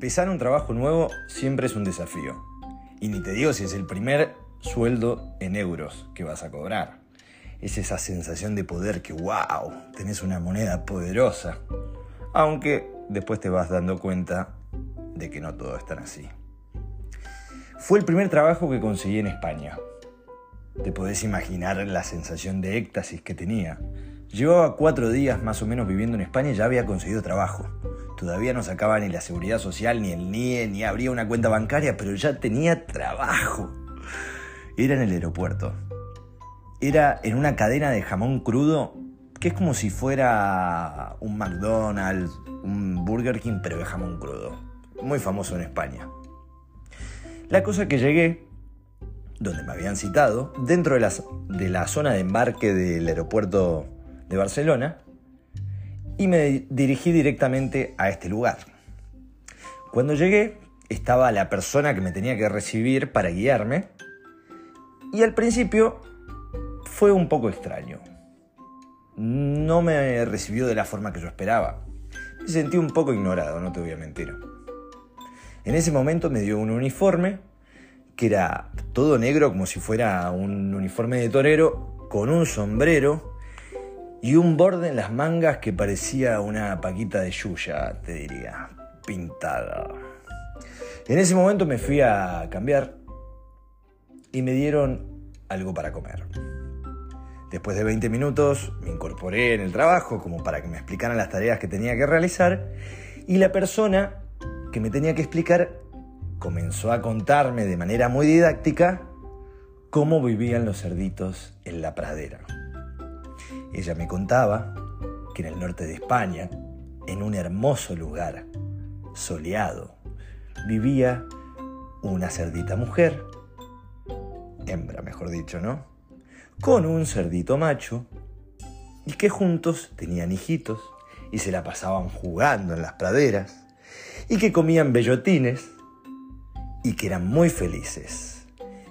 Empezar un trabajo nuevo siempre es un desafío. Y ni te digo si es el primer sueldo en euros que vas a cobrar. Es esa sensación de poder que, wow, tenés una moneda poderosa. Aunque después te vas dando cuenta de que no todo es tan así. Fue el primer trabajo que conseguí en España. Te podés imaginar la sensación de éxtasis que tenía. Llevaba cuatro días más o menos viviendo en España y ya había conseguido trabajo. Todavía no sacaba ni la seguridad social, ni el NIE, ni abría una cuenta bancaria, pero ya tenía trabajo. Era en el aeropuerto. Era en una cadena de jamón crudo que es como si fuera un McDonald's, un Burger King, pero de jamón crudo. Muy famoso en España. La cosa que llegué, donde me habían citado, dentro de, de la zona de embarque del aeropuerto de Barcelona, y me dirigí directamente a este lugar. Cuando llegué, estaba la persona que me tenía que recibir para guiarme, y al principio fue un poco extraño. No me recibió de la forma que yo esperaba. Me sentí un poco ignorado, no te voy a mentir. En ese momento me dio un uniforme que era todo negro como si fuera un uniforme de torero, con un sombrero y un borde en las mangas que parecía una paquita de yuya, te diría, pintada. En ese momento me fui a cambiar y me dieron algo para comer. Después de 20 minutos me incorporé en el trabajo como para que me explicaran las tareas que tenía que realizar y la persona que me tenía que explicar comenzó a contarme de manera muy didáctica cómo vivían los cerditos en la pradera. Ella me contaba que en el norte de España, en un hermoso lugar, soleado, vivía una cerdita mujer, hembra mejor dicho, ¿no? Con un cerdito macho y que juntos tenían hijitos y se la pasaban jugando en las praderas y que comían bellotines y que eran muy felices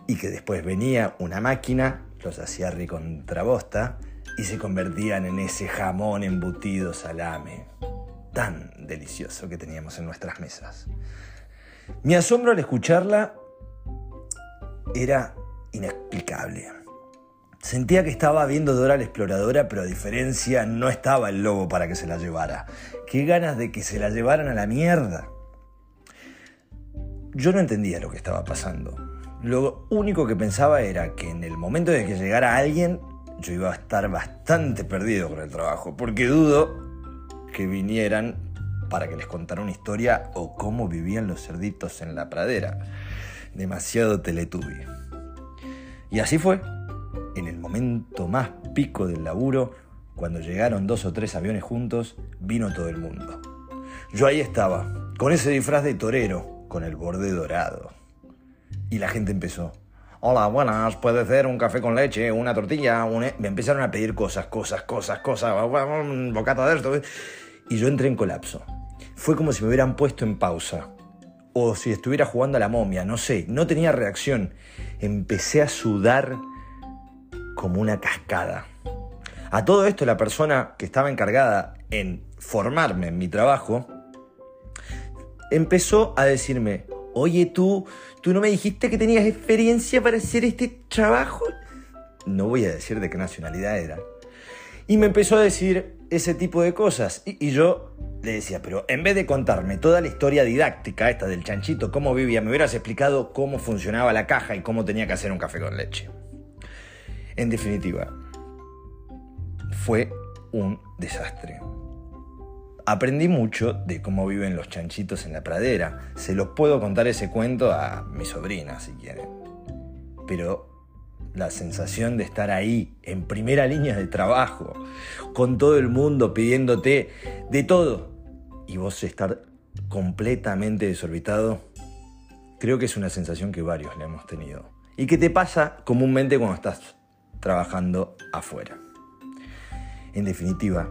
y que después venía una máquina, los hacía recontrabosta y se convertían en ese jamón embutido salame tan delicioso que teníamos en nuestras mesas. Mi asombro al escucharla era inexplicable. Sentía que estaba viendo Dora la exploradora, pero a diferencia no estaba el lobo para que se la llevara. Qué ganas de que se la llevaran a la mierda. Yo no entendía lo que estaba pasando. Lo único que pensaba era que en el momento de que llegara alguien, yo iba a estar bastante perdido con el trabajo, porque dudo que vinieran para que les contara una historia o cómo vivían los cerditos en la pradera. Demasiado teletubi. Y así fue. En el momento más pico del laburo, cuando llegaron dos o tres aviones juntos, vino todo el mundo. Yo ahí estaba, con ese disfraz de torero, con el borde dorado. Y la gente empezó. Hola, buenas, puede ser un café con leche, una tortilla, Me empezaron a pedir cosas, cosas, cosas, cosas, bocata de esto. Y yo entré en colapso. Fue como si me hubieran puesto en pausa. O si estuviera jugando a la momia, no sé, no tenía reacción. Empecé a sudar como una cascada. A todo esto la persona que estaba encargada en formarme en mi trabajo empezó a decirme, oye tú, tú no me dijiste que tenías experiencia para hacer este trabajo. No voy a decir de qué nacionalidad era. Y me empezó a decir ese tipo de cosas. Y, yo le decía, pero en vez de contarme toda la historia didáctica esta del chanchito, cómo vivía, me hubieras explicado cómo funcionaba la caja y cómo tenía que hacer un café con leche. En definitiva, fue un desastre. Aprendí mucho de cómo viven los chanchitos en la pradera. Se los puedo contar ese cuento a mi sobrina si quieren. Pero la sensación de estar ahí, en primera línea de trabajo, con todo el mundo pidiéndote de todo, y vos estar completamente desorbitado, creo que es una sensación que varios le hemos tenido. Y que te pasa comúnmente cuando estás trabajando afuera. En definitiva,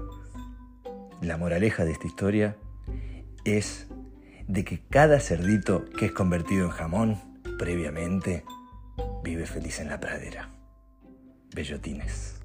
la moraleja de esta historia es de que cada cerdito que es convertido en jamón previamente vive feliz en la pradera. Bellotines.